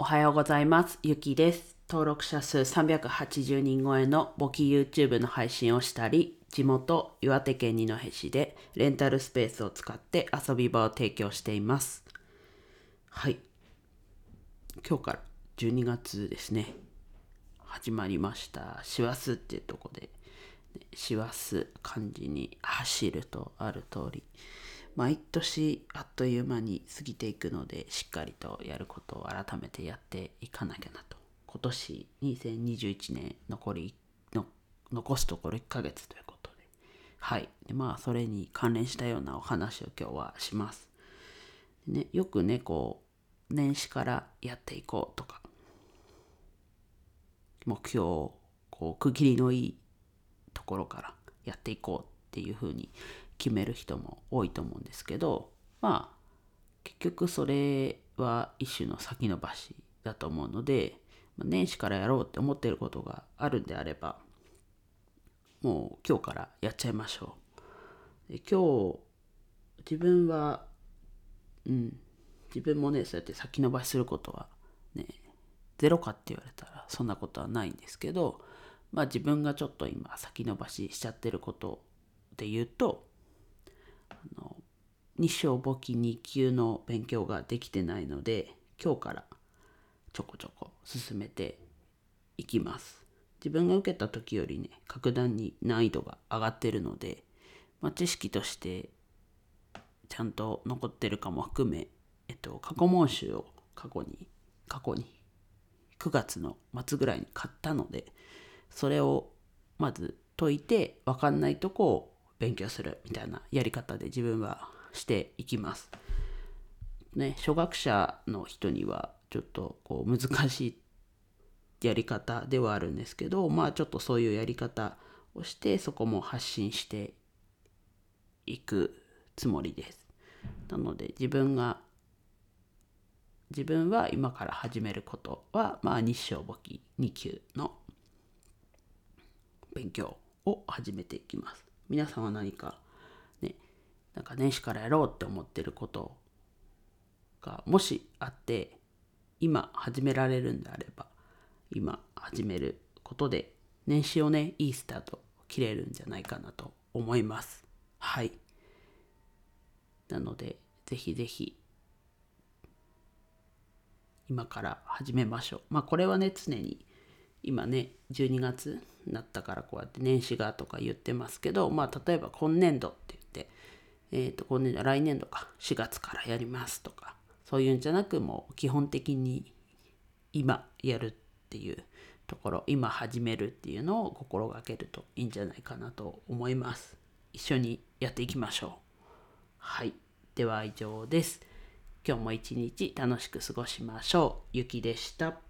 おはようございます。ゆきです。登録者数380人超えの簿記 YouTube の配信をしたり、地元岩手県二戸市でレンタルスペースを使って遊び場を提供しています。はい。今日から12月ですね。始まりました。師走っていうとこで、師走漢字に走るとある通り、毎年あっという間に過ぎていくのでしっかりとやることを改めてやっていかなきゃなと。今年2021年残りの残すところ1ヶ月ということで。はい。でまあそれに関連したようなお話を今日はします。でねよくねこう年始からやっていこうとか。目標をこう区切りのいいところからやっていこうっていうふうに決める人も多いと思うんですけどまあ結局それは一種の先延ばしだと思うので年始からやろうって思ってることがあるんであればもう今日からやっちゃいましょう。で今日自分はうん自分もねそうやって先延ばしすることはねゼロかって言われたらそんなことはないんですけどまあ自分がちょっと今先延ばししちゃってることで言うと2章簿記2級の勉強ができてないので今日からちょこちょこ進めていきます。自分が受けた時よりね格段に難易度が上がってるので、まあ、知識としてちゃんと残ってるかも含め、えっと、過去問集を過去に過去に9月の末ぐらいに買ったのでそれをまず解いて分かんないとこを勉強するみたいなやり方で自分はしていきます。ね、初学者の人にはちょっとこう難しいやり方ではあるんですけどまあちょっとそういうやり方をしてそこも発信していくつもりです。なので自分が自分は今から始めることは、まあ、日照簿記2級の勉強を始めていきます。皆さんは何か、なんか年始からやろうって思ってることがもしあって、今始められるんであれば、今始めることで年始をね、いいスタート切れるんじゃないかなと思います。はい。なので、ぜひぜひ今から始めましょう。まあこれはね常に今ね12月になったからこうやって年始がとか言ってますけどまあ例えば今年度って言ってえっ、と今年度来年度か4月からやりますとかそういうんじゃなくもう基本的に今やるっていうところ今始めるっていうのを心がけるといいんじゃないかなと思います。一緒にやっていきましょう。はい。では以上です。今日も一日楽しく過ごしましょう。ゆきでした。